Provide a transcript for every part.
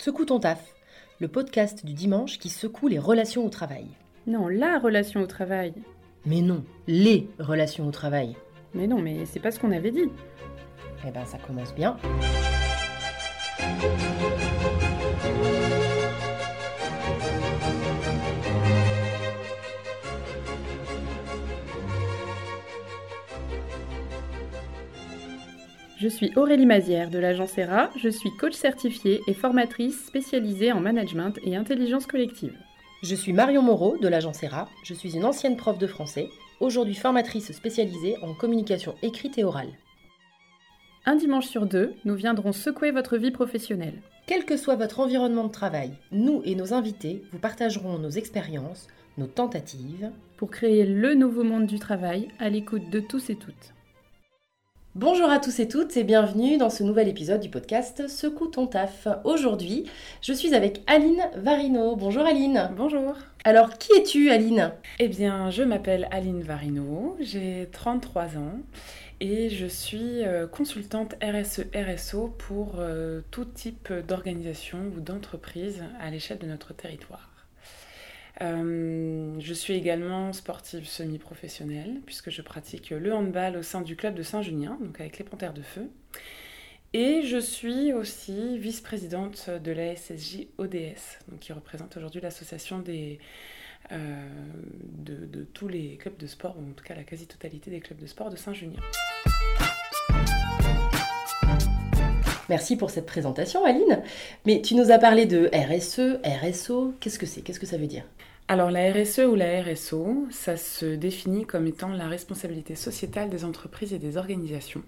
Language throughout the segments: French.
Secoue ton taf, le podcast du dimanche qui secoue les relations au travail. Non, la relation au travail. Mais non, les relations au travail. Mais non, mais c'est pas ce qu'on avait dit. Eh ben ça commence bien. Je suis Aurélie Mazière de l'agence ERA, je suis coach certifiée et formatrice spécialisée en management et intelligence collective. Je suis Marion Moreau de l'agence ERA, je suis une ancienne prof de français, aujourd'hui formatrice spécialisée en communication écrite et orale. Un dimanche sur deux, nous viendrons secouer votre vie professionnelle. Quel que soit votre environnement de travail, nous et nos invités vous partagerons nos expériences, nos tentatives, pour créer le nouveau monde du travail à l'écoute de tous et toutes. Bonjour à tous et toutes et bienvenue dans ce nouvel épisode du podcast Secoue ton taf. Aujourd'hui, je suis avec Aline Varino. Bonjour Aline. Bonjour. Alors, qui es-tu Aline? Eh bien, je m'appelle Aline Varino, j'ai 33 ans et je suis euh, consultante RSE-RSO pour euh, tout type d'organisation ou d'entreprise à l'échelle de notre territoire. Euh, je suis également sportive semi-professionnelle puisque je pratique le handball au sein du club de Saint-Junien, donc avec les Panthères de Feu. Et je suis aussi vice-présidente de la SSJ ODS, donc qui représente aujourd'hui l'association euh, de, tous les clubs de sport, ou en tout cas la quasi-totalité des clubs de sport de Saint-Junien. Merci pour cette présentation, Aline. Mais tu nous as parlé de RSE, RSO. Qu'est-ce que c'est? Qu'est-ce que ça veut dire? Alors la RSE ou la RSO, ça se définit comme étant la responsabilité sociétale des entreprises et des organisations.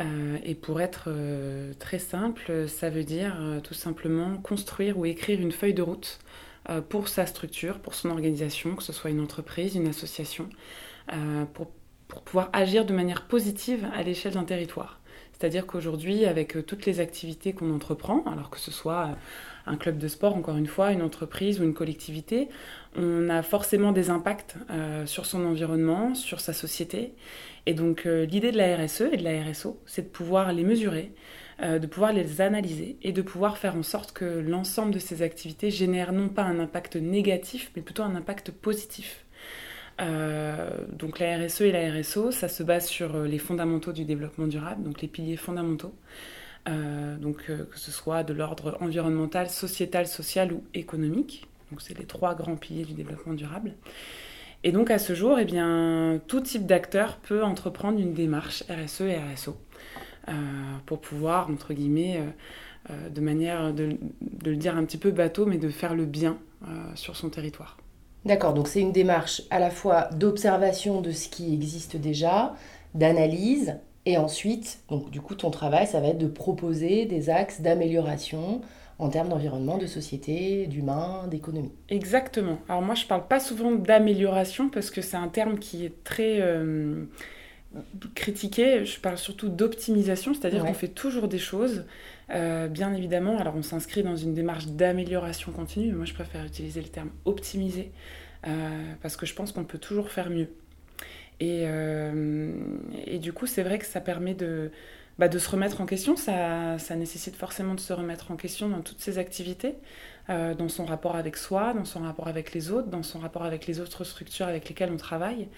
Euh, et pour être euh, très simple, ça veut dire euh, tout simplement construire ou écrire une feuille de route pour sa structure, pour son organisation, que ce soit une entreprise, une association, pour, pour pouvoir agir de manière positive à l'échelle d'un territoire. C'est-à-dire qu'aujourd'hui, avec toutes les activités qu'on entreprend, alors que ce soit un club de sport, encore une fois, une entreprise ou une collectivité, on a forcément des impacts euh, sur son environnement, sur sa société. Et donc euh, l'idée de la RSE et de la RSO, c'est de pouvoir les mesurer, euh, de pouvoir les analyser et de pouvoir faire en sorte que l'ensemble de ces activités génèrent non pas un impact négatif, mais plutôt un impact positif. donc la RSE et la RSO, ça se base sur les fondamentaux du développement durable, donc les piliers fondamentaux. Euh, donc euh, que ce soit de l'ordre environnemental, sociétal, social ou économique. Donc c'est les trois grands piliers du développement durable. Et donc à ce jour, eh bien, tout type d'acteur peut entreprendre une démarche RSE et RSO euh, pour pouvoir, entre guillemets, de manière de, de, le dire un petit peu bateau, mais de faire le bien sur son territoire. D'accord, donc c'est une démarche à la fois d'observation de ce qui existe déjà, d'analyse et ensuite, donc du coup, ton travail, ça va être de proposer des axes d'amélioration en termes d'environnement, de société, d'humain, d'économie. Exactement. Alors moi, je ne parle pas souvent d'amélioration parce que c'est un terme qui est très euh, critiqué. Je parle surtout d'optimisation, c'est-à-dire qu'on fait toujours des choses. Euh, bien évidemment, alors on s'inscrit dans une démarche d'amélioration continue, mais moi je préfère utiliser le terme optimiser euh, parce que je pense qu'on peut toujours faire mieux. Euh, et, du coup, c'est vrai que ça permet de, bah, se remettre en question. Ça, nécessite forcément de se remettre en question dans toutes ses activités, euh, dans son rapport avec soi, dans son rapport avec les autres, dans son rapport avec les autres structures avec lesquelles on travaille.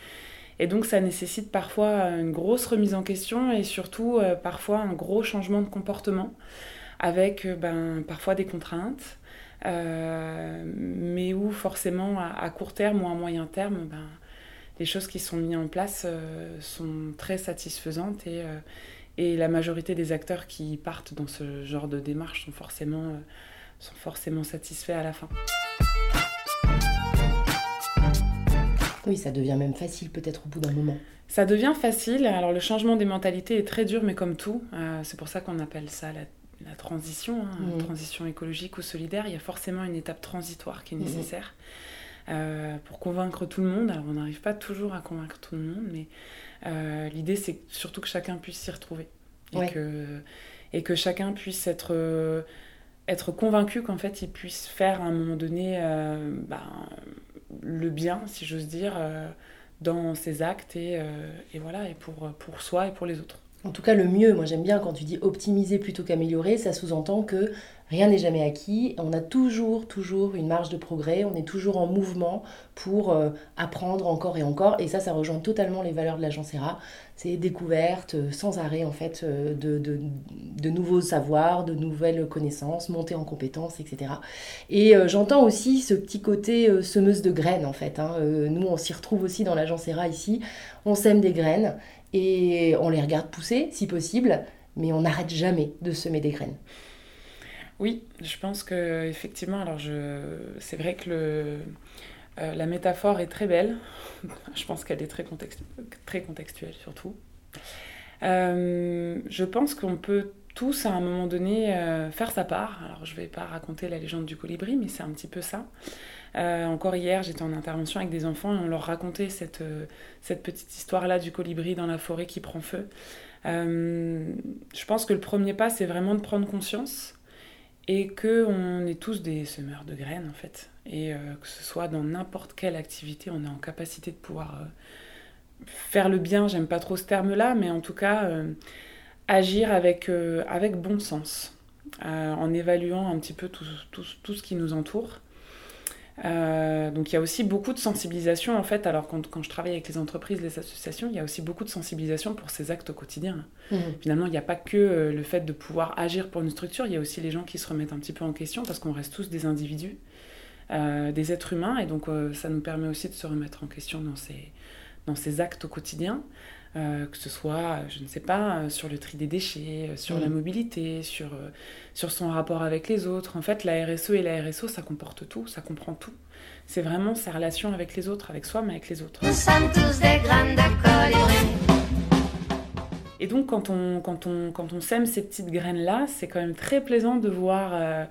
Et donc, ça nécessite parfois une grosse remise en question et surtout euh, parfois un gros changement de comportement avec ben, parfois des contraintes. mais où forcément à, à, court terme ou à moyen terme, ben, les choses qui sont mises en place euh, sont très satisfaisantes et, euh, et, la majorité des acteurs qui partent dans ce genre de démarche sont forcément, euh, sont forcément satisfaits à la fin. Oui, ça devient même facile peut-être au bout d'un moment. Ça devient facile. Alors le changement des mentalités est très dur, mais comme tout, c'est pour ça qu'on appelle ça la, transition, hein, mmh. transition écologique ou solidaire. Il y a forcément une étape transitoire qui est mmh. Euh, pour convaincre tout le monde. Alors on n'arrive pas toujours à convaincre tout le monde, mais euh, l'idée c'est surtout que chacun puisse s'y retrouver et, que, et que chacun puisse être, euh, être convaincu qu'en fait il puisse faire à un moment donné ben, le bien, si j'ose dire, dans ses actes et, et, voilà, et pour, pour soi et pour les autres. En tout cas, le mieux, moi j'aime bien quand tu dis optimiser plutôt qu'améliorer, ça sous-entend que rien n'est jamais acquis. On a toujours, toujours une marge de progrès. On est toujours en mouvement pour euh, apprendre encore et encore. Et ça, ça rejoint totalement les valeurs de ERA. C'est découverte euh, sans arrêt, en fait, euh, de, nouveaux savoirs, de nouvelles connaissances, montée en compétences, etc. Et j'entends aussi ce petit côté semeuse de graines, en fait. Hein. nous, on s'y retrouve aussi dans ERA ici. On sème des graines et on les regarde pousser, si possible, mais on n'arrête jamais de semer des graines. Oui, je pense que effectivement, alors je, c'est vrai que le, euh, la métaphore est très belle. je pense qu'elle est très, très contextuelle surtout. Euh, je pense qu'on peut tous à un moment donné euh, faire sa part. Alors je ne vais pas raconter la légende du colibri, mais c'est un petit peu ça. Encore hier, j'étais en intervention avec des enfants et on leur racontait cette, cette petite histoire-là du colibri dans la forêt qui prend feu. je pense que le premier pas, c'est vraiment de prendre conscience et qu'on est tous des semeurs de graines en fait. Et euh, que ce soit dans n'importe quelle activité, on est en capacité de pouvoir euh, faire le bien, j'aime pas trop ce terme-là, mais en tout cas euh, agir avec, avec bon sens, en évaluant un petit peu tout, tout, tout, ce qui nous entoure. Euh, donc il y a aussi beaucoup de sensibilisation en fait. Alors quand, quand, je travaille avec les entreprises, les associations, il y a aussi beaucoup de sensibilisation pour ces actes au quotidien. Mmh. Finalement, il n'y a pas que euh, le fait de pouvoir agir pour une structure, il y a aussi les gens qui se remettent un petit peu en question parce qu'on reste tous des individus, euh, des êtres humains, et donc ça nous permet aussi de se remettre en question dans ces, dans ces actes au quotidien. Euh, que ce soit, je ne sais pas, euh, sur le tri des déchets, euh, sur la mm. mobilité, sur, sur son rapport avec les autres. En fait, la RSE et la RSO, ça comporte tout, ça comprend tout. C'est vraiment sa relation avec les autres, avec soi, mais avec les autres. Nous sommes tous des graines de Et donc, quand on, quand, on, quand on sème ces petites graines-là, c'est quand même très plaisant de voir,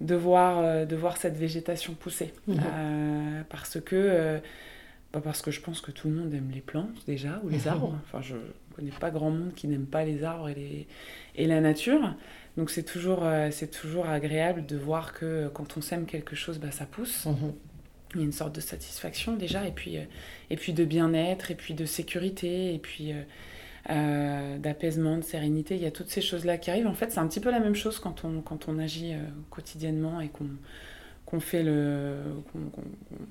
de voir, de voir cette végétation pousser. Mm-hmm. parce que parce que je pense que tout le monde aime les plantes déjà, ou les arbres. Enfin, je ne connais pas grand monde qui n'aime pas les arbres et, les... et la nature. Donc c'est toujours, euh, c'est toujours agréable de voir que quand on sème quelque chose, bah, ça pousse. Mhm. Il y a une sorte de satisfaction déjà, et puis, euh, et puis de bien-être, et puis de sécurité, et puis euh, d'apaisement, de sérénité. Il y a toutes ces choses-là qui arrivent. En fait, c'est un petit peu la même chose quand on, quand on agit quotidiennement et qu'on qu'on fait le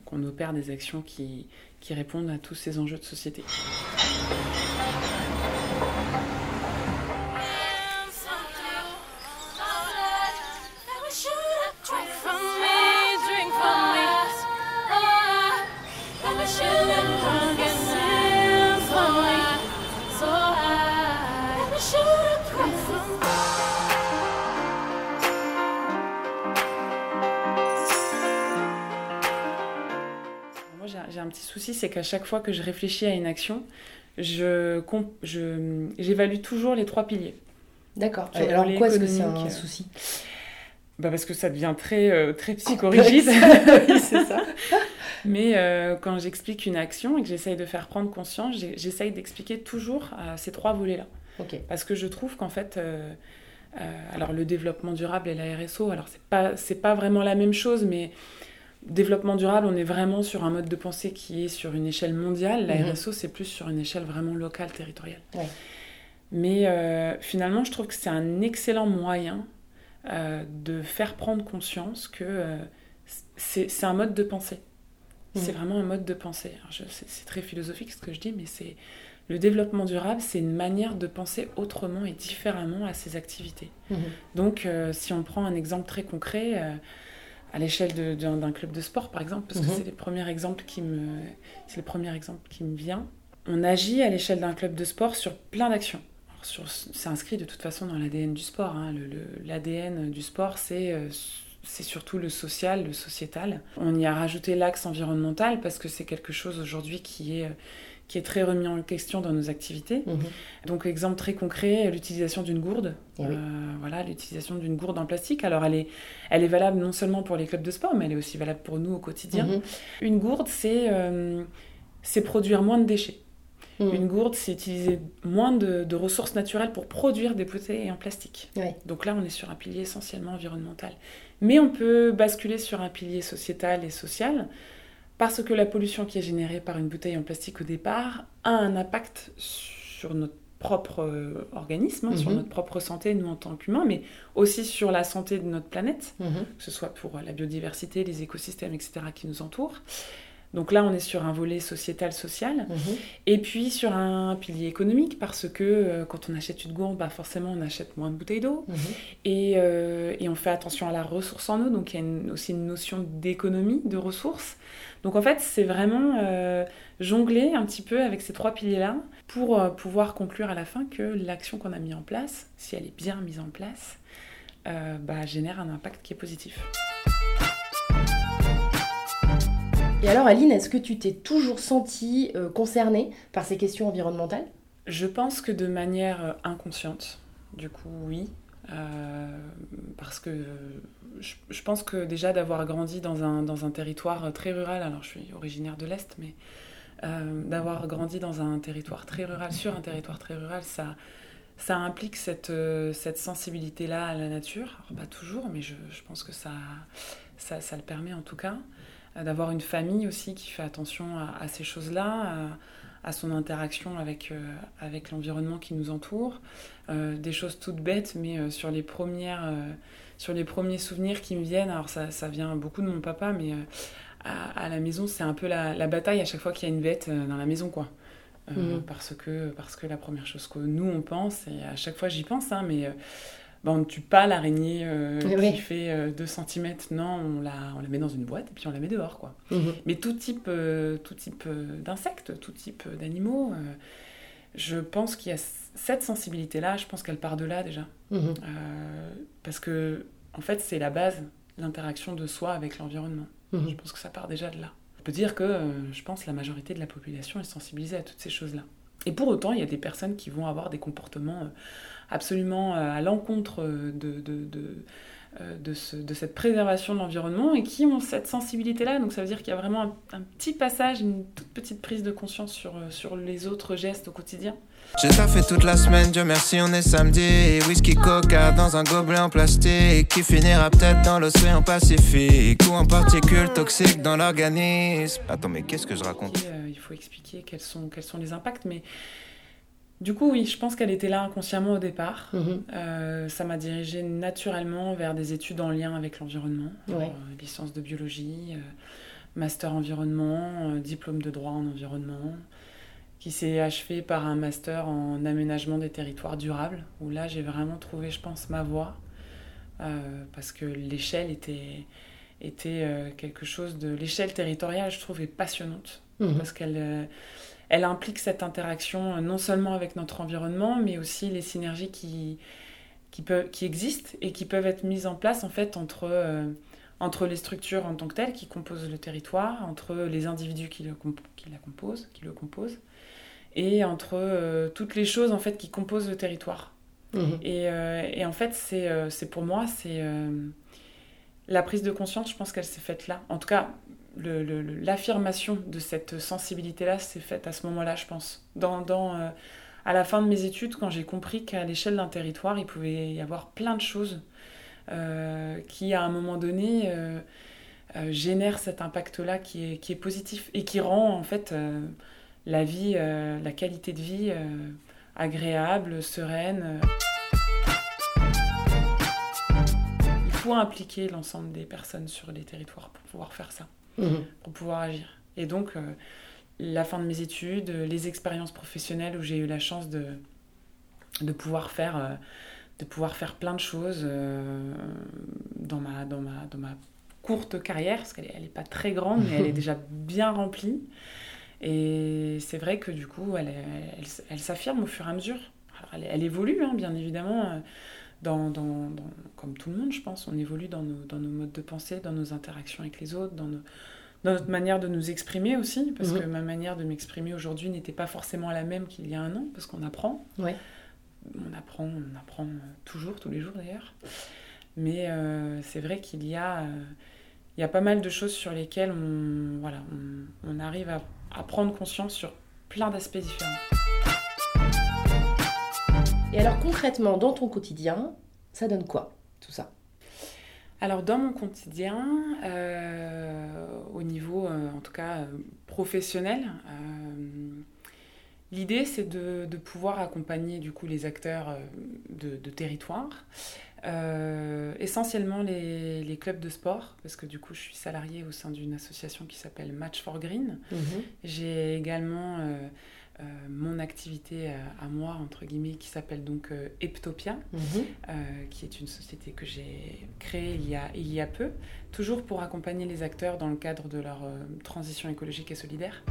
qu'on opère des actions qui, qui répondent à tous ces enjeux de société. Qu'à chaque fois que je réfléchis à une action, je, j'évalue toujours les trois piliers. D'accord. Alors quoi est-ce que c'est un souci? Bah parce que ça devient très, euh, très psychorigide. oui, c'est ça. Mais euh, quand j'explique une action et que j'essaye de faire prendre conscience, j'essaye d'expliquer toujours euh, ces trois volets-là. Parce que je trouve qu'en fait, alors le développement durable et la RSO, alors c'est pas, c'est pas vraiment la même chose, mais développement durable, on est vraiment sur un mode de pensée qui est sur une échelle mondiale. La mhm. RSO, c'est plus sur une échelle vraiment locale, territoriale. Mais euh, finalement, je trouve que c'est un excellent moyen euh, de faire prendre conscience que euh, c'est un mode de pensée. Mhm. C'est vraiment un mode de pensée. C'est très philosophique ce que je dis, mais c'est le développement durable, c'est une manière de penser autrement et différemment à ses activités. Mhm. Donc, si on prend un exemple très concret, à l'échelle d'un club de sport, par exemple, parce que mhm. c'est le premier exemple qui me, c'est le premier exemple qui me vient. On agit à l'échelle d'un club de sport sur plein d'actions. C'est inscrit de toute façon dans l'ADN du sport. Hein. L'ADN du sport, c'est euh, c'est surtout le social, le sociétal. On y a rajouté l'axe environnemental parce que c'est quelque chose aujourd'hui qui est qui est très remis en question dans nos activités. Mhm. Donc, exemple très concret, l'utilisation d'une gourde. Eh euh, voilà, l'utilisation d'une gourde en plastique. Alors, elle est, elle est valable non seulement pour les clubs de sport, mais elle est aussi valable pour nous au quotidien. Mhm. Une gourde, c'est euh, produire moins de déchets. Mhm. Une gourde, c'est utiliser moins de, ressources naturelles pour produire des bouteilles en plastique. Donc là, on est sur un pilier essentiellement environnemental. Mais on peut basculer sur un pilier sociétal et social parce que la pollution qui est générée par une bouteille en plastique au départ a un impact sur notre propre euh, organisme, hein, sur Mhm. notre propre santé, nous en tant qu'humains, mais aussi sur la santé de notre planète, Mhm. que ce soit pour la biodiversité, les écosystèmes, etc., qui nous entourent. Donc là, on est sur un volet sociétal, social. Mhm. Et puis sur un pilier économique, parce que euh, quand on achète une gourde, bah forcément on achète moins de bouteilles d'eau. Et, euh, et on fait attention à la ressource en eau, donc il y a une- aussi une notion d'économie, de ressources. Donc en fait, c'est vraiment euh, jongler un petit peu avec ces trois piliers-là pour euh, pouvoir conclure à la fin que l'action qu'on a mise en place, si elle est bien mise en place, euh, bah, génère un impact qui est positif. Et alors, Aline, est-ce que tu t'es toujours sentie concernée par ces questions environnementales? Je pense que de manière inconsciente, du coup, oui. Euh, parce que je, pense que déjà d'avoir grandi dans un, dans un territoire très rural, alors je suis originaire de l'Est, mais euh, d'avoir grandi dans un territoire très rural, sur un territoire très rural, ça, ça implique cette, euh, cette sensibilité-là à la nature. Alors, pas toujours, mais je, pense que ça, ça, ça le permet en tout cas. D'avoir une famille aussi qui fait attention à ces choses-là, à, son interaction avec, euh, avec l'environnement qui nous entoure. Euh, des choses toutes bêtes, mais euh, sur, les premières, sur les premiers souvenirs qui me viennent, alors ça, ça vient beaucoup de mon papa, mais à, à la maison, c'est un peu la, la bataille à chaque fois qu'il y a une bête dans la maison, quoi. Mhm. parce, que, parce que la première chose que nous, on pense, et à chaque fois j'y pense, hein, mais... euh, bah, on ne tue pas l'araignée euh, Eh qui fait 2 cm, non, on la, on la met dans une boîte et puis on la met dehors, quoi. Mhm. Mais tout type, euh, tout type euh, d'insectes, tout type euh, d'animaux, euh, je pense qu'il y a cette sensibilité-là, je pense qu'elle part de là déjà. Mhm. Euh, parce que, en fait, c'est la base, l'interaction de soi avec l'environnement. Je Mhm. pense que ça part déjà de là. On peut dire que, euh, je pense, la majorité de la population est sensibilisée à toutes ces choses-là. Et pour autant, il y a des personnes qui vont avoir des comportements euh, absolument euh, à l'encontre euh, de, de, de, euh, de, ce- de cette préservation de l'environnement et qui ont cette sensibilité-là. Donc ça veut dire qu'il y a vraiment un, un petit passage, une toute petite prise de conscience sur, sur les autres gestes au quotidien. J'ai taffé toute la semaine, Dieu merci, on est samedi. Whisky coca dans un gobelet en plastique qui finira peut-être dans l'océan Pacifique ou en particules toxiques dans l'organisme. Attends, mais qu'est-ce que je raconte? Euh, il faut expliquer quels sont, quels sont les impacts. Mais du coup, oui, je pense qu'elle était là inconsciemment au départ. Mhm. Euh, ça m'a dirigée naturellement vers des études en lien avec l'environnement. Ouais. Euh, licence de biologie, euh, master environnement, diplôme de droit en environnement, qui s'est achevé par un master en aménagement des territoires durables, où là j'ai vraiment trouvé, je pense, ma voie, euh, parce que l'échelle était, était quelque chose de... L'échelle territoriale, je trouve, est passionnante Mhm. parce qu'elle elle implique cette interaction euh, non seulement avec notre environnement, mais aussi les synergies qui, qui, peuvent, qui existent et qui peuvent être mises en place en fait entre, euh, entre les structures en tant que telles qui composent le territoire, entre les individus qui le, comp- qui la composent, qui le composent, et entre euh, toutes les choses en fait qui composent le territoire. Mhm. Et, euh, et en fait, c'est pour moi, c'est la prise de conscience, je pense qu'elle s'est faite là. En tout cas, l'affirmation de cette sensibilité-là s'est faite à ce moment-là, je pense. Euh, à la fin de mes études, quand j'ai compris qu'à l'échelle d'un territoire, il pouvait y avoir plein de choses euh, qui, à un moment donné, euh, génèrent cet impact-là qui est, qui est positif et qui rend, en fait, la vie, la qualité de vie agréable, sereine. Il faut impliquer l'ensemble des personnes sur les territoires pour pouvoir faire ça, Mhm. pour pouvoir agir. Et donc, euh, la fin de mes études, euh, les expériences professionnelles où j'ai eu la chance de, de, pouvoir, faire, euh, de pouvoir faire plein de choses euh, dans, ma, dans, ma, dans ma courte carrière, parce qu'elle n'est elle pas très grande, mais elle est déjà bien remplie. Et c'est vrai que du coup, elle, elle, elle s'affirme au fur et à mesure. Alors, elle, évolue, hein, bien évidemment, dans, dans- dans- comme tout le monde, je pense. On évolue dans nos, dans nos modes de pensée, dans nos interactions avec les autres, dans, nos- notre manière de nous exprimer aussi, parce Mhm. que ma manière de m'exprimer aujourd'hui n'était pas forcément la même qu'il y a un an, parce qu'on apprend. Ouais. On apprend, on apprend toujours, tous les jours d'ailleurs. Mais euh, c'est vrai qu'il y a... euh, il y a pas mal de choses sur lesquelles on, voilà, on, on arrive à, à prendre conscience sur plein d'aspects différents. Et alors concrètement, dans ton quotidien, ça donne quoi tout ça? Alors dans mon quotidien, euh, au niveau euh, en tout cas euh, professionnel, L'idée, c'est de, de, pouvoir accompagner du coup les acteurs de, de territoire, essentiellement les, les, clubs de sport, parce que du coup je suis salariée au sein d'une association qui s'appelle Match for Green. Mhm. J'ai également euh, euh, mon activité à, moi, entre guillemets, qui s'appelle donc Eptopia, mhm. qui est une société que j'ai créée il y, a, il y a peu, toujours pour accompagner les acteurs dans le cadre de leur transition écologique et solidaire.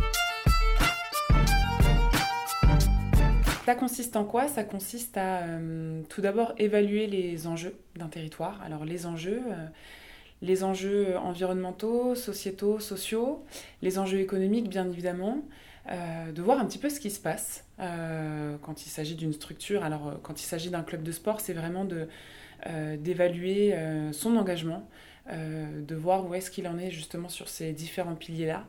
Ça consiste en quoi? Ça consiste à euh, tout d'abord évaluer les enjeux d'un territoire. Alors les enjeux, euh, les enjeux environnementaux, sociétaux, sociaux, les enjeux économiques bien évidemment, euh, de voir un petit peu ce qui se passe quand il s'agit d'une structure. Alors quand il s'agit d'un club de sport, c'est vraiment de d'évaluer son engagement, de voir où est-ce qu'il en est justement sur ces différents piliers-là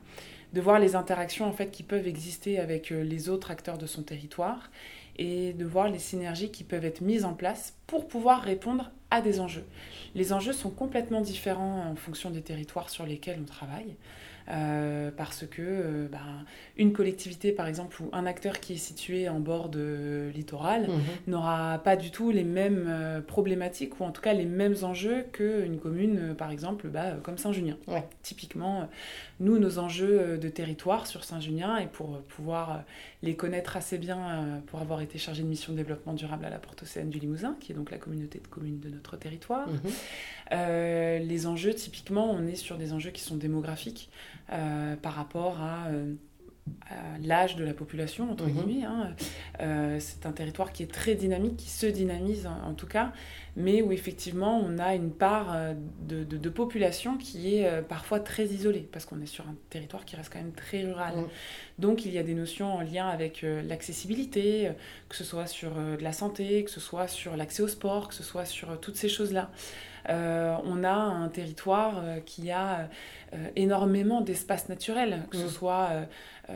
de voir les interactions en fait qui peuvent exister avec euh, les autres acteurs de son territoire et de voir les synergies qui peuvent être mises en place pour pouvoir répondre à des enjeux. Les enjeux sont complètement différents en fonction des territoires sur lesquels on travaille. Euh, parce que euh, ben, une collectivité, par exemple, ou un acteur qui est situé en bord de littoral mhm. n'aura pas du tout les mêmes euh, problématiques, ou en tout cas les mêmes enjeux qu'une commune, par exemple, bah, comme Saint-Junien. Typiquement, nous, nos enjeux de territoire sur Saint-Junien, et pour pouvoir les connaître assez bien, pour avoir été chargé de mission de développement durable à la Porte Océane du Limousin, qui est donc la communauté de communes de notre territoire, mhm. les enjeux, typiquement, on est sur des enjeux qui sont démographiques. Euh, par rapport euh, à, l'âge de la population, entre mhm. guillemets. Hein. Euh, c'est un territoire qui est très dynamique, qui se dynamise en, tout cas, mais où effectivement on a une part de, population qui est parfois très isolée, parce qu'on est sur un territoire qui reste quand même très rural. Mhm. Donc il y a des notions en lien avec l'accessibilité, que ce soit sur de la santé, que ce soit sur l'accès au sport, que ce soit sur toutes ces choses-là. Euh, on a un territoire euh, qui a euh, énormément d'espaces naturels, que ce mm. soit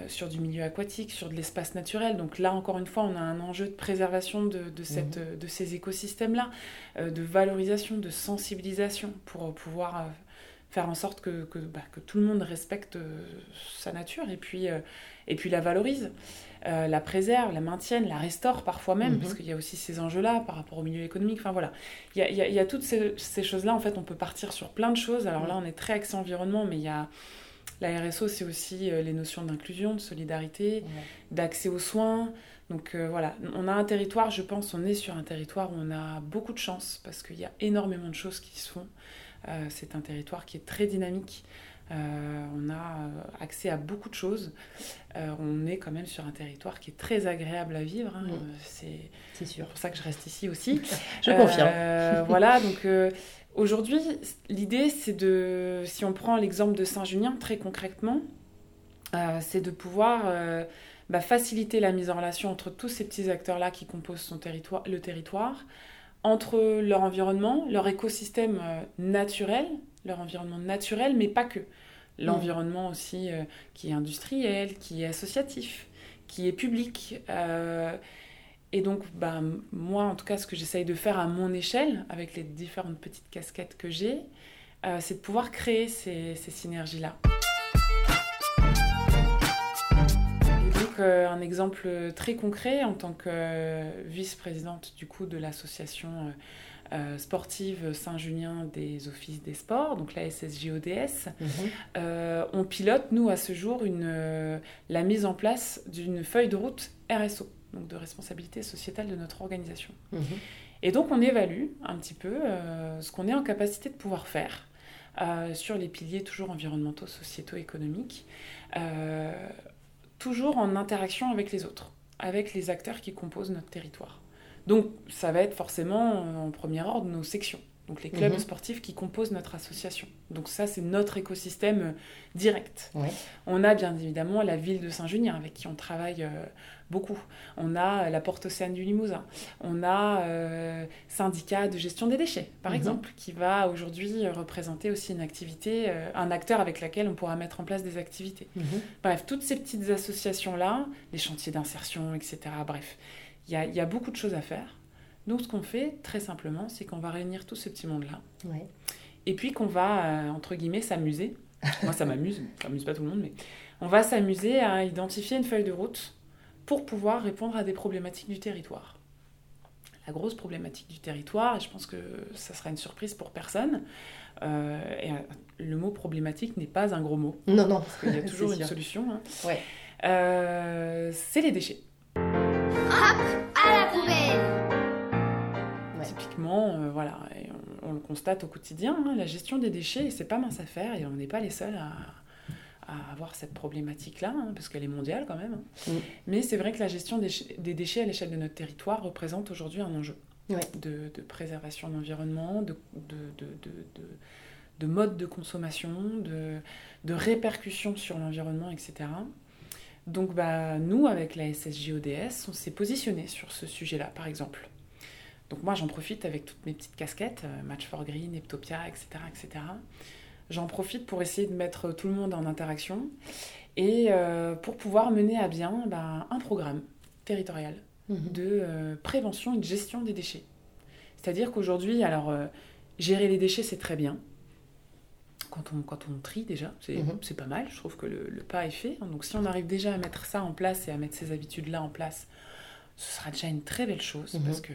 sur du milieu aquatique, sur de l'espace naturel. Donc là, encore une fois, on a un enjeu de préservation de, cette, mm. de ces écosystèmes-là, de valorisation, de sensibilisation pour pouvoir faire en sorte que, que, bah, que, tout le monde respecte sa nature et puis, et puis la valorise. Euh, la préserve, la maintienne, la restaure parfois même, mhm. parce qu'il y a aussi ces enjeux-là par rapport au milieu économique. Enfin voilà, il y a, toutes ces, choses-là. En fait, on peut partir sur plein de choses. Alors là, on est très axé environnement, mais il y a la RSO, c'est aussi euh, les notions d'inclusion, de solidarité, d'accès aux soins. Donc euh, voilà, on a un territoire, je pense, on est sur un territoire où on a beaucoup de chance parce qu'il y a énormément de choses qui se font. c'est un territoire qui est très dynamique. Euh, on a euh, accès à beaucoup de choses. Euh, on est quand même sur un territoire qui est très agréable à vivre. Hein. C'est sûr. pour ça que je reste ici aussi. je confirme. voilà, donc aujourd'hui, l'idée, c'est de, si on prend l'exemple de Saint-Junien, très concrètement, c'est de pouvoir bah, faciliter la mise en relation entre tous ces petits acteurs-là qui composent son territoire, le territoire, entre leur environnement, leur écosystème naturel, leur environnement naturel, mais pas que. L'environnement aussi euh, qui est industriel, qui est associatif, qui est public. Euh, et donc, bah, moi, en tout cas, ce que j'essaye de faire à mon échelle, avec les différentes petites casquettes que j'ai, euh, c'est de pouvoir créer ces, ces synergies-là. Donc, un exemple très concret, en tant que vice-présidente du coup de l'association euh, sportive Saint-Junien des offices des sports, donc la SSJODS, mhm. euh, on pilote, nous, à ce jour, une, euh, la mise en place d'une feuille de route RSO, donc de responsabilité sociétale de notre organisation. Mhm. Et donc, on évalue un petit peu ce qu'on est en capacité de pouvoir faire sur les piliers toujours environnementaux, sociétaux, économiques, toujours en interaction avec les autres, avec les acteurs qui composent notre territoire. Donc ça va être forcément en premier ordre nos sections, donc les clubs mhm. sportifs qui composent notre association. Donc ça c'est notre écosystème euh, direct. On a bien évidemment la ville de Saint-Junien avec qui on travaille euh, beaucoup. On a la Porte Océane du Limousin. On a euh, syndicat de gestion des déchets, par mhm. exemple, qui va aujourd'hui représenter aussi une activité, un acteur avec lequel on pourra mettre en place des activités. Mhm. Bref, toutes ces petites associations-là, les chantiers d'insertion, etc. Bref, il y a, beaucoup de choses à faire. Donc, ce qu'on fait, très simplement, c'est qu'on va réunir tout ce petit monde-là. Et puis qu'on va, euh, entre guillemets, s'amuser. Moi, ça m'amuse, ça m'amuse pas tout le monde, mais on va s'amuser à identifier une feuille de route pour pouvoir répondre à des problématiques du territoire. La grosse problématique du territoire, et je pense que ça sera une surprise pour personne, euh, et, euh, le mot problématique n'est pas un gros mot. Non, non. Parce qu'il y a toujours une sûr. solution. hein. Ouais. Euh, c'est les déchets. À la poubelle. Typiquement, euh, voilà, et on, on le constate au quotidien, hein, la gestion des déchets, c'est pas mince à faire et on n'est pas les seuls à, à avoir cette problématique-là, hein, parce qu'elle est mondiale quand même. hein. Mm. Mais c'est vrai que la gestion des, ch- des déchets à l'échelle de notre territoire représente aujourd'hui un enjeu Ouais. de, de préservation de l'environnement, de, de, de, de, de- de mode de consommation, de, de répercussions sur l'environnement, etc. Donc bah, nous, avec la SSJ-ODS, on s'est positionné sur ce sujet-là, par exemple. Donc moi, j'en profite avec toutes mes petites casquettes, euh, Match for Green, Eptopia, etc. etc. J'en profite pour essayer de mettre tout le monde en interaction et euh, pour pouvoir mener à bien bah, un programme territorial Mhm. de euh, prévention et de gestion des déchets. C'est-à-dire qu'aujourd'hui, alors, euh, gérer les déchets, c'est très bien. Quand on, quand on trie déjà, c'est c'est pas mal. Je trouve que le, le pas est fait. Donc si on arrive déjà à mettre ça en place et à mettre ces habitudes-là en place, ce sera déjà une très belle chose. Mhm. Parce que,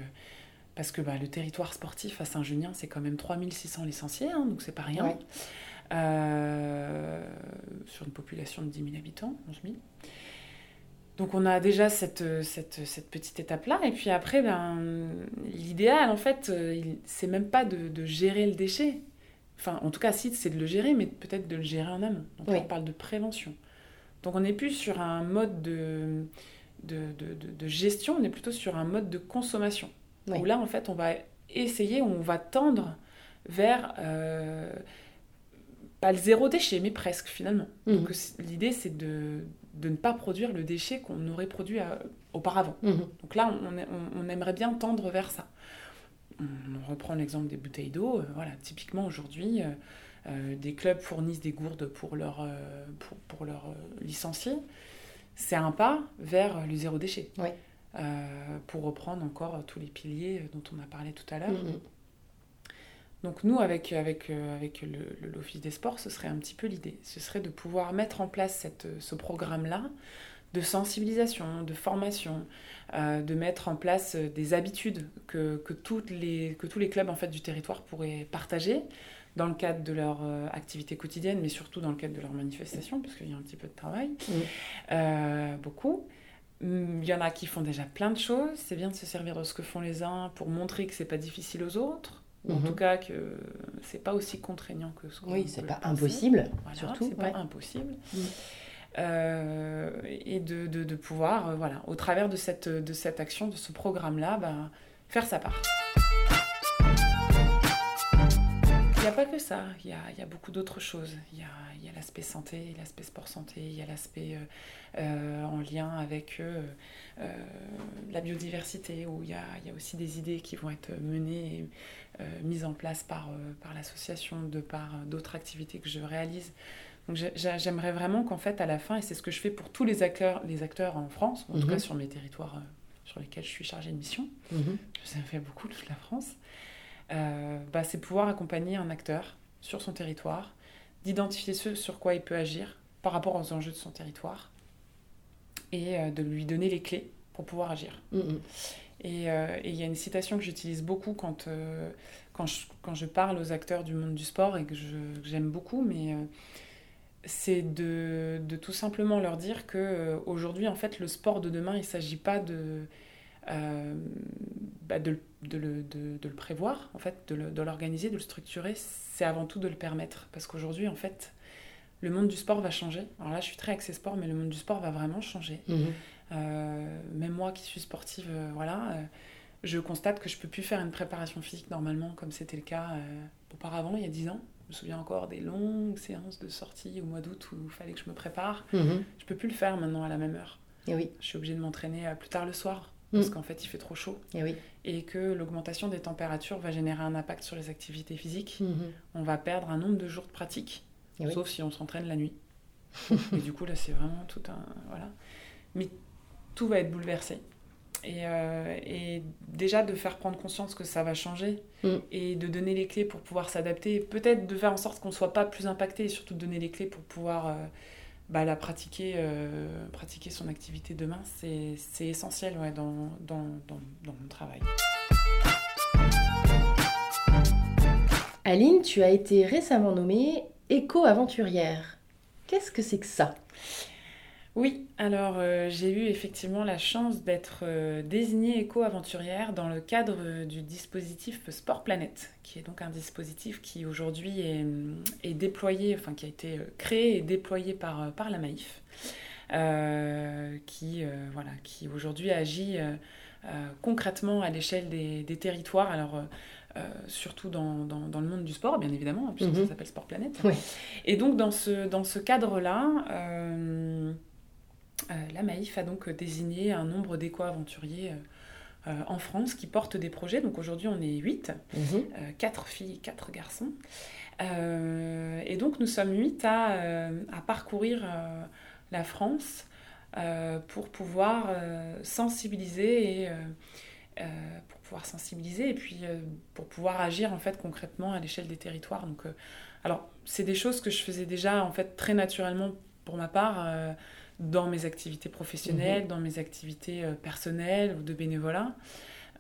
parce que bah, le territoire sportif à Saint-Junien, c'est quand même 3600 licenciés, hein, donc c'est pas rien. Ouais. Euh, sur une population de 10 000 habitants, 11 000. Donc on a déjà cette, cette, cette petite étape-là. Et puis après, ben, l'idéal, en fait, euh, c'est même pas de, de gérer le déchet. Enfin, en tout cas, si, c'est de le gérer, mais peut-être de le gérer en amont. Donc là, on parle de prévention. Donc on n'est plus sur un mode de, de, de, de- de gestion, on est plutôt sur un mode de consommation. Oui. Où là, en fait, on va essayer, on va tendre vers... euh, pas le zéro déchet, mais presque finalement. Donc c'est- l'idée, c'est de, de ne pas produire le déchet qu'on aurait produit euh, auparavant. Mhm. Donc là, on, on- on aimerait bien tendre vers ça. On, reprend l'exemple des bouteilles d'eau. euh, voilà, typiquement aujourd'hui, euh, euh, des clubs fournissent des gourdes pour leurs euh, pour, pour euh, licenciés. C'est un pas vers le zéro déchet. Oui. Euh, pour reprendre encore tous les piliers euh, dont on a parlé tout à l'heure. Mhm. Donc nous, avec, avec, euh, avec l'Office des sports, ce serait un petit peu l'idée. Ce serait de pouvoir mettre en place cette, ce programme-là de sensibilisation, de formation, euh, de mettre en place euh, des habitudes que, que, toutes les, que tous les clubs en fait, du territoire pourraient partager dans le cadre de leur euh, activité quotidienne, mais surtout dans le cadre de leur manifestation, parce qu'il y a un petit peu de travail. Euh, beaucoup. Hum, Il y en a qui font déjà plein de choses. C'est bien de se servir de ce que font les uns pour montrer que c'est pas difficile aux autres. Ou en Mhm. tout cas que c'est pas aussi contraignant que ce qu'on Oui, c'est pas penser. impossible, surtout. c'est pas impossible. Mm. Euh, et de, de, de pouvoir, euh, voilà, au travers de cette, de cette action, de ce programme-là, ben, faire sa part. Il n'y a pas que ça, il y a, il y a beaucoup d'autres choses. Il y a, il y a l'aspect santé, l'aspect sport santé, il y a l'aspect euh, euh, en lien avec euh, la biodiversité, où il y, a, il y a aussi des idées qui vont être menées et mises en place par, par l'association, de par d'autres activités que je réalise. Donc j'ai- j'ai- j'aimerais vraiment qu'en fait, à la fin, et c'est ce que je fais pour tous les acteurs, les acteurs en France, en tout Mhm. cas sur mes territoires sur lesquels je suis chargée de mission, Mhm. ça fait beaucoup toute la France, bah, c'est pouvoir accompagner un acteur sur son territoire, d'identifier ce sur quoi il peut agir par rapport aux enjeux de son territoire et euh, de lui donner les clés pour pouvoir agir. Mhm. Et euh, et il y a une citation que j'utilise beaucoup quand, euh, quand, je, quand je parle aux acteurs du monde du sport et que j'aime beaucoup, mais euh, c'est de, de tout simplement leur dire que euh, aujourd'hui, en fait, le sport de demain, il ne s'agit pas de, euh, bah, de, de le, de- de le prévoir, en fait, de l'organiser, de le structurer. C'est avant tout de le permettre. Parce qu'aujourd'hui, en fait, le monde du sport va changer. Alors là, je suis très axée sport, mais le monde du sport va vraiment changer. Mhm. Euh, même moi qui suis sportive, euh, voilà, euh, je constate que je peux plus faire une préparation physique normalement comme c'était le cas auparavant, il y a 10 ans. Je me souviens encore des longues séances de sortie au mois d'août où il fallait que je me prépare. Mhm. Je peux plus le faire maintenant à la même heure. Et oui, Je suis obligée de m'entraîner plus tard le soir Mm. parce qu'en fait il fait trop chaud et oui. et que l'augmentation des températures va générer un impact sur les activités physiques. Mhm. On va perdre un nombre de jours de pratique, Et oui. sauf si on s'entraîne la nuit. et du coup, là, c'est vraiment tout un. Voilà. Mais tout va être bouleversé. Et, euh, et déjà de faire prendre conscience que ça va changer Mm. et de donner les clés pour pouvoir s'adapter, peut-être de faire en sorte qu'on ne soit pas plus impacté et surtout de donner les clés pour pouvoir euh, bah, la pratiquer, pratiquer son activité demain, c'est essentiel ouais, dans, dans, dans, dans mon travail. Aline, tu as été récemment nommée éco-aventurière. Qu'est-ce que c'est que ça? Oui, alors euh, j'ai eu effectivement la chance d'être euh, désignée éco-aventurière dans le cadre euh, du dispositif Sport Planète, qui est donc un dispositif qui aujourd'hui est, déployé, enfin qui a été créé et déployé par, par la Maïf, qui, voilà, qui aujourd'hui agit concrètement à l'échelle des, territoires. Alors, surtout dans, dans, le monde du sport, bien évidemment, puisque mhm. ça s'appelle Sport Planète. Et donc, dans ce, dans ce cadre-là, euh, la Maïf a donc désigné un nombre d'éco-aventuriers euh, euh, en France qui portent des projets. Donc aujourd'hui, on est 8, 4 mhm. filles, 4 garçons. et donc nous sommes 8 à, parcourir la France pour pouvoir sensibiliser et pour pouvoir sensibiliser et puis pour pouvoir agir en fait concrètement à l'échelle des territoires. Donc, alors c'est des choses que je faisais déjà en fait très naturellement pour ma part dans mes activités professionnelles, mhm. dans mes activités euh, personnelles ou de bénévolat.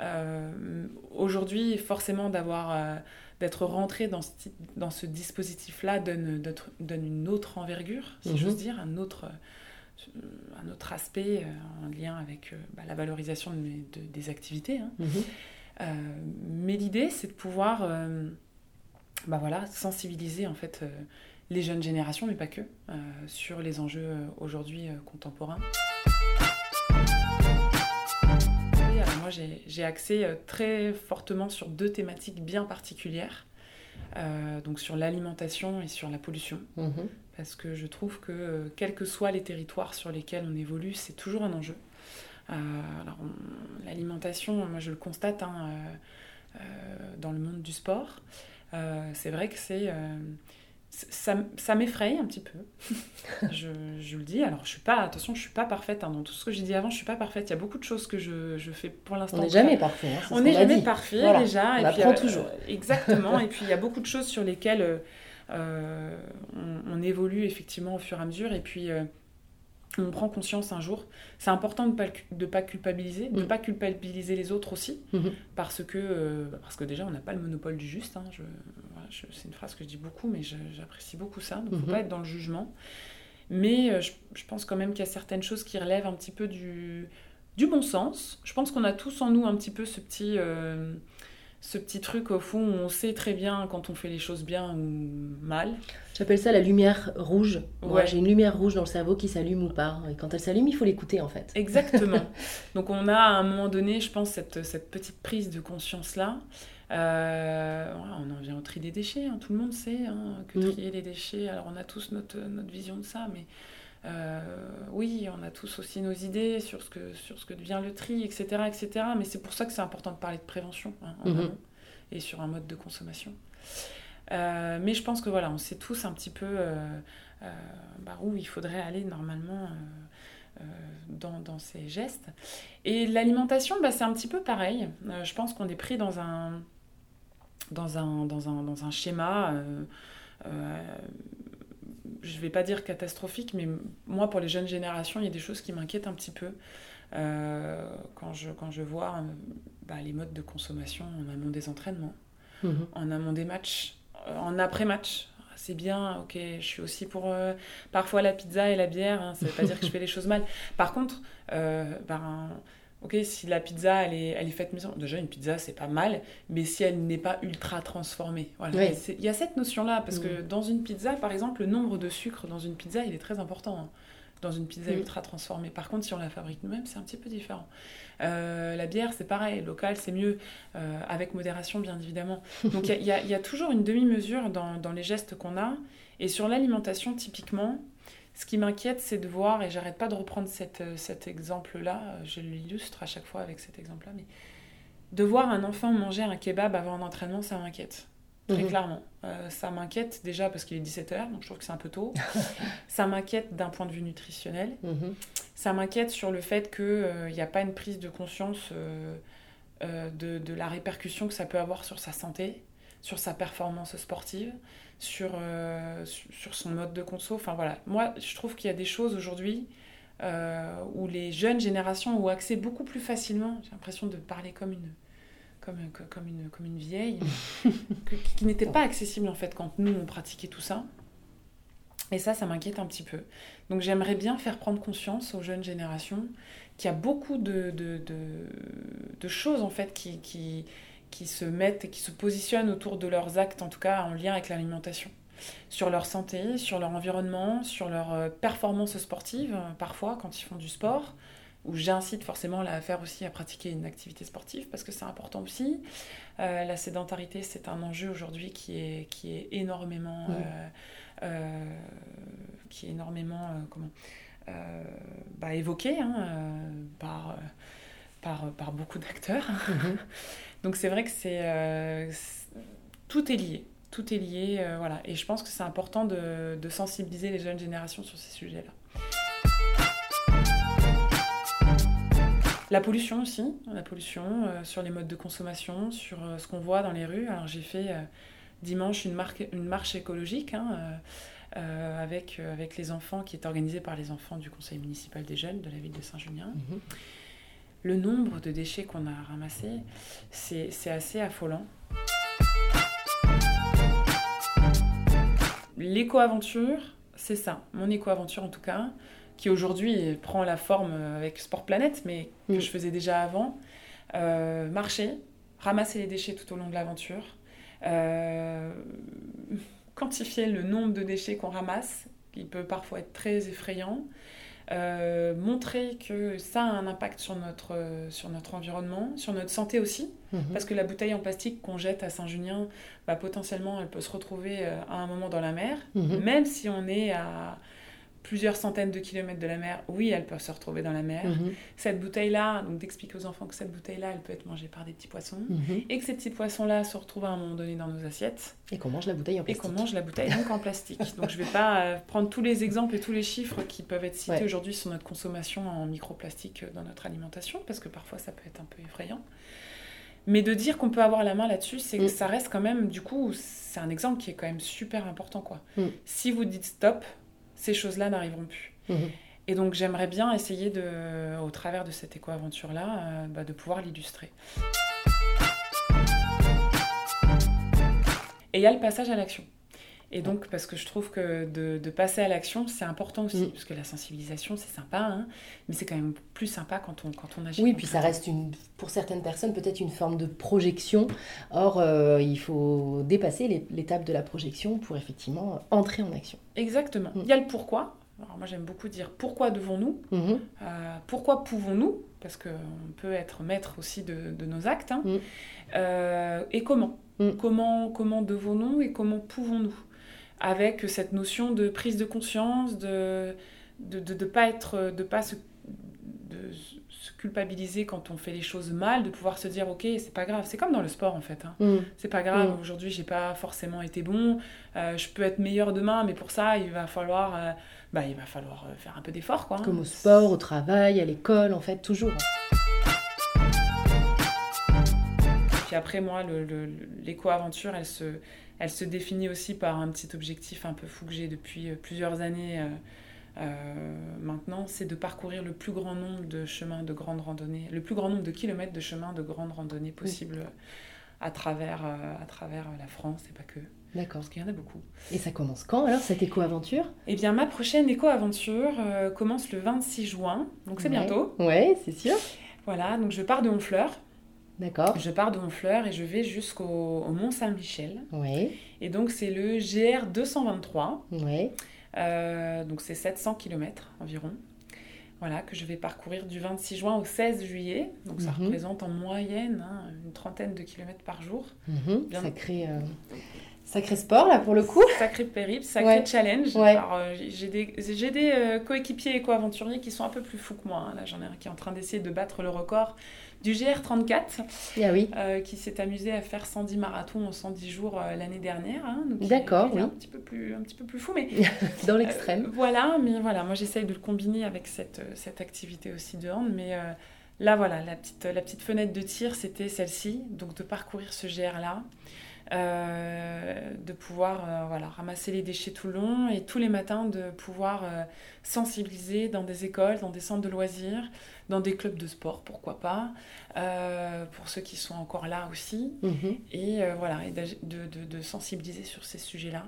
Euh, aujourd'hui, forcément, d'avoir euh, d'être rentré dans ce, dans ce dispositif-là donne, donne une autre envergure, si mhm. j'ose dire, un autre, un autre aspect en lien avec bah, la valorisation de des activités. Hein. Mhm. mais l'idée, c'est de pouvoir bah, voilà, sensibiliser en fait les jeunes générations, mais pas que, euh, sur les enjeux euh, aujourd'hui euh, contemporains. moi, j'ai axé très fortement sur deux thématiques bien particulières, donc sur l'alimentation et sur la pollution. Mhm. Parce que je trouve que, quels que soient les territoires sur lesquels on évolue, c'est toujours un enjeu. alors, l'alimentation, moi je le constate hein, dans le monde du sport. c'est vrai que c'est ça, ça m'effraie un petit peu. je, je, le dis. Alors, je suis pas, attention, je suis pas parfaite. Hein. Dans tout ce que j'ai dit avant, je suis pas parfaite. Il y a beaucoup de choses que je, je fais pour l'instant. On n'est jamais parfait. Hein, on n'est jamais parfait déjà. On et apprend puis, euh, toujours. exactement. et puis, il y a beaucoup de choses sur lesquelles euh, on, évolue effectivement au fur et à mesure. Et puis, euh, on prend conscience un jour. C'est important de ne pas, de pas culpabiliser, de ne mm. pas culpabiliser les autres aussi, mm-hmm. parce, que, parce que déjà, on n'a pas le monopole du juste. Hein. Je, c'est une phrase que je dis beaucoup, mais j'apprécie beaucoup ça. Donc, il ne faut mhm. pas être dans le jugement. Mais euh, je, pense quand même qu'il y a certaines choses qui relèvent un petit peu du, du bon sens. Je pense qu'on a tous en nous un petit peu ce petit, euh, ce petit truc au fond où on sait très bien quand on fait les choses bien ou mal. J'appelle ça la lumière rouge. Ouais. J'ai une lumière rouge dans le cerveau qui s'allume ou pas. Et quand elle s'allume, il faut l'écouter en fait. Exactement. Donc on a à un moment donné, je pense, cette, cette petite prise de conscience-là. Euh, on en vient au tri des déchets, hein. tout le monde sait hein, que trier les déchets, alors on a tous notre, notre vision de ça, mais euh, oui, on a tous aussi nos idées sur ce que, sur ce que devient le tri, etc. etc. mais c'est pour ça que c'est important de parler de prévention hein, mm-hmm. et sur un mode de consommation. Euh, mais je pense que voilà, on sait tous un petit peu bah, où il faudrait aller normalement. dans, dans, ces gestes. Et l'alimentation, bah, c'est un petit peu pareil. je pense qu'on est pris dans un, dans un, dans un, dans un schéma, euh, euh, je ne vais pas dire catastrophique, mais moi, pour les jeunes générations, il y a des choses qui m'inquiètent un petit peu. Euh, quand, je, quand je vois bah, les modes de consommation en amont des entraînements, mhm. en amont des matchs, en après-match. C'est bien, ok, je suis aussi pour parfois la pizza et la bière, hein, ça ne veut pas dire que je fais les choses mal. Par contre, ben, ok, si la pizza elle est, elle est faite maison, déjà une pizza c'est pas mal, mais si elle n'est pas ultra transformée. Voilà. Il y a cette notion-là, parce que mm. dans une pizza, par exemple, le nombre de sucre dans une pizza, il est très important. Hein, dans une pizza mm. ultra transformée. Par contre, si on la fabrique nous-mêmes, c'est un petit peu différent. Euh, la bière, c'est pareil, local, c'est mieux, euh, avec modération, bien évidemment. Donc il y, y, a toujours une demi-mesure dans, dans les gestes qu'on a. Et sur l'alimentation, typiquement, ce qui m'inquiète, c'est de voir, et j'arrête pas de reprendre cette, euh, cet exemple-là, euh, je l'illustre à chaque fois avec cet exemple-là, mais de voir un enfant manger un kebab avant un entraînement, ça m'inquiète. Très mhm. clairement. Euh, ça m'inquiète déjà parce qu'il est 17h, donc je trouve que c'est un peu tôt. ça m'inquiète d'un point de vue nutritionnel. Mhm. Ça m'inquiète sur le fait qu'il n'y a pas une prise de conscience de, de, la répercussion que ça peut avoir sur sa santé sur sa performance sportive, sur, euh, sur son mode de conso. Enfin voilà, moi je trouve qu'il y a des choses aujourd'hui euh, où les jeunes générations ont accès beaucoup plus facilement. J'ai l'impression de parler comme une, comme, comme une, comme une vieille, que- qui n'était pas accessible en fait quand nous on pratiquait tout ça. Et ça, ça m'inquiète un petit peu. Donc j'aimerais bien faire prendre conscience aux jeunes générations qu'il y a beaucoup de, de, de- de choses en fait qui, qui, qui se mettent et qui se positionnent autour de leurs actes, en tout cas en lien avec l'alimentation. Sur leur santé, sur leur environnement, sur leur euh, performance sportive, euh, parfois quand ils font du sport, où j'incite forcément à faire aussi à pratiquer une activité sportive parce que c'est important aussi. Euh, la sédentarité, c'est un enjeu aujourd'hui qui est, qui est énormément, Mm. euh, euh, qui est énormément comment, bah, évoqué hein, par, par, par beaucoup d'acteurs. Mhm. Donc c'est vrai que c'est euh, c'est- tout est lié, tout est lié, euh, voilà. Et je pense que c'est important de, sensibiliser les jeunes générations sur ces sujets-là. La pollution aussi, la pollution euh, sur les modes de consommation, sur ce qu'on voit dans les rues. Alors j'ai fait dimanche une, une marche écologique hein, avec, avec les enfants qui est organisée par les enfants du conseil municipal des jeunes de la ville de Saint-Julien. Mhm. Le nombre de déchets qu'on a ramassés, c'est assez affolant. L'éco-aventure, c'est ça, mon éco-aventure en tout cas, qui aujourd'hui prend la forme avec Sport Planète, mais que Mm. je faisais déjà avant. Euh, marcher, ramasser les déchets tout au long de l'aventure, euh, quantifier le nombre de déchets qu'on ramasse, qui peut parfois être très effrayant, euh, montrer que ça a un impact sur notre, euh, sur notre environnement, sur notre santé aussi, Mhm. parce que la bouteille en plastique qu'on jette à Saint-Junien, bah, potentiellement, elle peut se retrouver euh, à un moment dans la mer. Mhm. Même si on est à plusieurs centaines de kilomètres de la mer, oui, elle peut se retrouver dans la mer. Mhm. Cette bouteille-là, donc d'expliquer aux enfants que cette bouteille-là, elle peut être mangée par des petits poissons. Mhm. Et que ces petits poissons-là se retrouvent à un moment donné dans nos assiettes Et qu'on mange la bouteille en et plastique. qu'on mange la bouteille donc en plastique. Donc je vais pas euh, prendre tous les exemples et tous les chiffres qui peuvent être cités Ouais. aujourd'hui sur notre consommation en microplastique euh, dans notre alimentation, parce que parfois ça peut être un peu effrayant. Mais de dire qu'on peut avoir la main là-dessus, c'est que Mm. ça reste quand même, du coup, c'est un exemple qui est quand même super important. quoi. Mm. Si vous dites stop, ces choses-là n'arriveront plus. Mhm. Et donc j'aimerais bien essayer, de, au travers de cette éco-aventure-là, euh, bah, de pouvoir l'illustrer. Et il y a le passage à l'action. Et donc, parce que je trouve que de, de passer à l'action, c'est important aussi, Mm. parce que la sensibilisation, c'est sympa, hein, mais c'est quand même plus sympa quand on, quand on agit. Oui, puis ça reste une, pour certaines personnes peut-être une forme de projection. Or, euh, il faut dépasser l'étape de la projection pour effectivement entrer en action. Exactement. Mm. Il y a le pourquoi. Alors moi, j'aime beaucoup dire pourquoi devons-nous Mhm. Euh, pourquoi pouvons-nous Parce qu'on peut être maître aussi de, de nos actes. hein. Mm. Euh, et comment Mm. Comment, comment devons-nous et comment pouvons-nous Avec cette notion de prise de conscience, de de, de, de pas être, de pas se, de se culpabiliser quand on fait les choses mal, de pouvoir se dire ok c'est pas grave. C'est comme dans le sport en fait. hein. Mhm. C'est pas grave, Mm. aujourd'hui j'ai pas forcément été bon, euh, je peux être meilleur demain, mais pour ça il va falloir, euh, bah, il va falloir euh, faire un peu d'effort quoi. hein. Comme au sport, au travail, à l'école, en fait, toujours. Puis après, moi, le- l'éco-aventure, elle se, elle se définit aussi par un petit objectif un peu fou que j'ai depuis euh, plusieurs années euh, euh, maintenant, c'est de parcourir le plus grand nombre de chemins de grande randonnée, le plus grand nombre de kilomètres de chemins de grande randonnée possible à travers, à travers la France et pas que, D'accord. parce qu'il y en a beaucoup. Et ça commence quand alors, cette éco-aventure? Eh bien, ma prochaine éco-aventure euh, commence le 26 juin, donc c'est Ouais. bientôt. Ouais, c'est sûr. Voilà, donc je pars de Honfleur. D'accord. Je pars de Honfleur et je vais jusqu'au au Mont-Saint-Michel. Ouais, Et donc c'est le GR 223, ouais. euh, donc c'est 700 km environ. Voilà, que je vais parcourir du 26 juin au 16 juillet. Donc ça Mhm. représente en moyenne hein, une trentaine de kilomètres par jour. Mhm. Bien. Sacré, euh, sacré sport, là, pour le coup. Sacré périple, sacré Ouais. challenge. Ouais. Euh, j'ai des, euh, coéquipiers éco-aventuriers qui sont un peu plus fous que moi. hein. Là, j'en ai un qui est en train d'essayer de battre le record du GR34, Ah oui. euh, qui s'est amusé à faire 110 marathons en 110 jours euh, l'année dernière. hein. D'accord, oui. Un petit peu plus, un petit peu plus fou, mais Dans Euh, l'extrême. voilà, mais voilà, moi j'essaye de le combiner avec cette, euh, cette activité aussi de hand, mais euh, là voilà, la petite, la petite fenêtre de tir, c'était celle-ci, donc de parcourir ce GR-là, de pouvoir voilà, ramasser les déchets tout le long et tous les matins de pouvoir sensibiliser dans des écoles, dans des centres de loisirs, dans des clubs de sport, pourquoi pas, pour ceux qui sont encore là aussi, Mhm. et voilà, et de, de, de sensibiliser sur ces sujets-là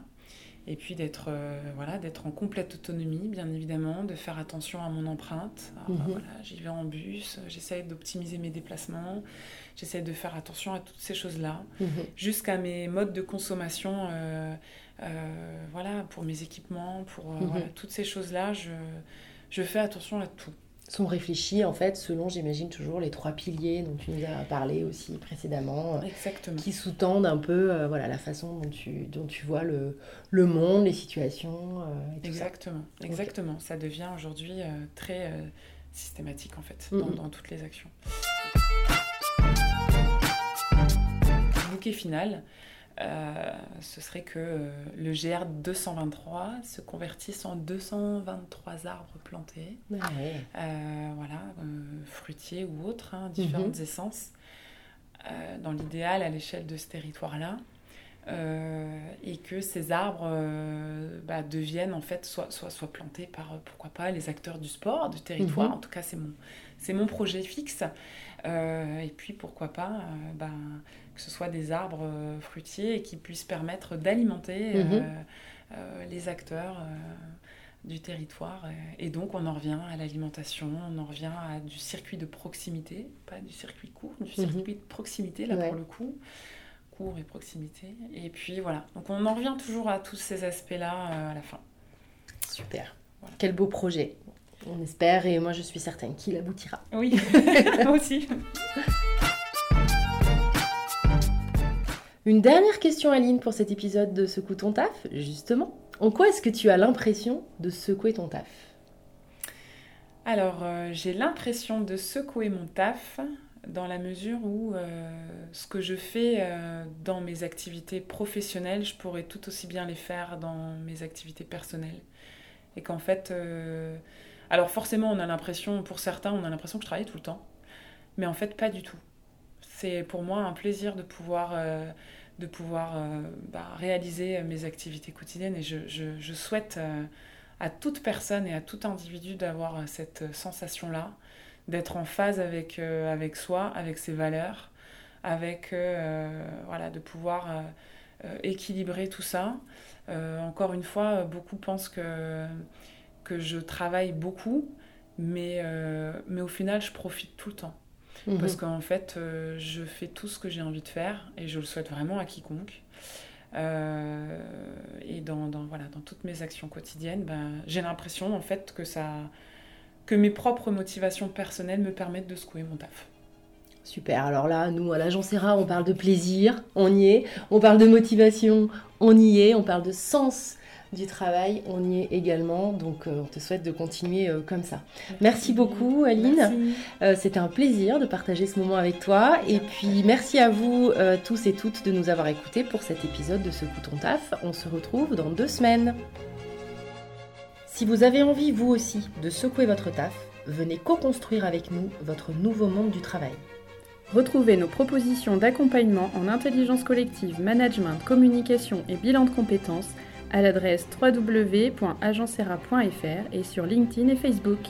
et puis d'être euh, voilà, d'être en complète autonomie, bien évidemment, de faire attention à mon empreinte. Alors, Mhm. voilà, J'y vais en bus, j'essaie d'optimiser mes déplacements, j'essaie de faire attention à toutes ces choses-là, Mhm. jusqu'à mes modes de consommation, euh, euh, voilà, pour mes équipements, pour euh, Mhm. voilà, toutes ces choses-là, je, je fais attention à tout. Sont réfléchis en fait selon, j'imagine, toujours les trois piliers dont tu nous as parlé aussi précédemment, euh, Exactement. qui sous-tendent un peu euh, voilà, la façon dont tu, dont tu vois le, le monde, les situations euh, et tout ça. Exactement, exactement. Ça devient aujourd'hui euh, très systématique en fait, dans, dans toutes les actions. Bouquet final, euh, ce serait que euh, le GR 223 se convertisse en 223 arbres plantés, Ouais. euh, voilà, fruitiers ou autres, hein, différentes essences, euh, dans l'idéal à l'échelle de ce territoire-là. Et que ces arbres bah, deviennent en fait soit, soit, soit plantés par pourquoi pas les acteurs du sport, du territoire. Mhm. En tout cas, c'est mon, c'est mon projet fixe. Et puis pourquoi pas ben, que ce soit des arbres euh, fruitiers et qui puissent permettre d'alimenter euh, Mhm. euh, les acteurs du territoire. Et donc on en revient à l'alimentation, on en revient à du circuit de proximité, pas du circuit court, du Mhm. circuit de proximité là Ouais. pour le coup court et proximité. Et puis voilà, donc on en revient toujours à tous ces aspects-là euh, à la fin. Super. Voilà. Quel beau projet. On espère et moi je suis certaine qu'il aboutira. Oui, moi aussi. Une dernière question Aline pour cet épisode de Secoue ton taf, justement. En quoi est-ce que tu as l'impression de secouer ton taf? Alors, euh, j'ai l'impression de secouer mon taf dans la mesure où euh, ce que je fais euh, dans mes activités professionnelles, je pourrais tout aussi bien les faire dans mes activités personnelles. Et qu'en fait, alors forcément, on a l'impression, pour certains, on a l'impression que je travaille tout le temps. Mais en fait, pas du tout. C'est pour moi un plaisir de pouvoir, euh, de pouvoir euh, bah, réaliser mes activités quotidiennes et je, je- souhaite euh, à toute personne et à tout individu d'avoir cette sensation-là, d'être en phase avec, avec soi, avec ses valeurs, avec voilà, de pouvoir équilibrer tout ça. Encore une fois, beaucoup pensent que, que je travaille beaucoup, mais, mais au final, je profite tout le temps. Mhm. Parce qu'en fait, euh, je fais tout ce que j'ai envie de faire et je le souhaite vraiment à quiconque. Euh, et dans, dans, voilà, dans toutes mes actions quotidiennes, ben, j'ai l'impression en fait que, ça, que mes propres motivations personnelles me permettent de secouer mon taf. Super. Alors là, nous, à l'agence ERA, on parle de plaisir, on y est. On parle de motivation, on y est. On parle de sens du travail, on y est également. Donc, euh, on te souhaite de continuer euh, comme ça. Merci beaucoup, Aline. Merci. Euh, C'était un plaisir de partager ce moment avec toi. Et puis, merci à vous euh, tous et toutes de nous avoir écoutés pour cet épisode de Secoue ton taf. On se retrouve dans deux semaines. Si vous avez envie, vous aussi, de secouer votre taf, venez co-construire avec nous votre nouveau monde du travail. Retrouvez nos propositions d'accompagnement en intelligence collective, management, communication et bilan de compétences à l'adresse www.agencera.fr et sur LinkedIn et Facebook.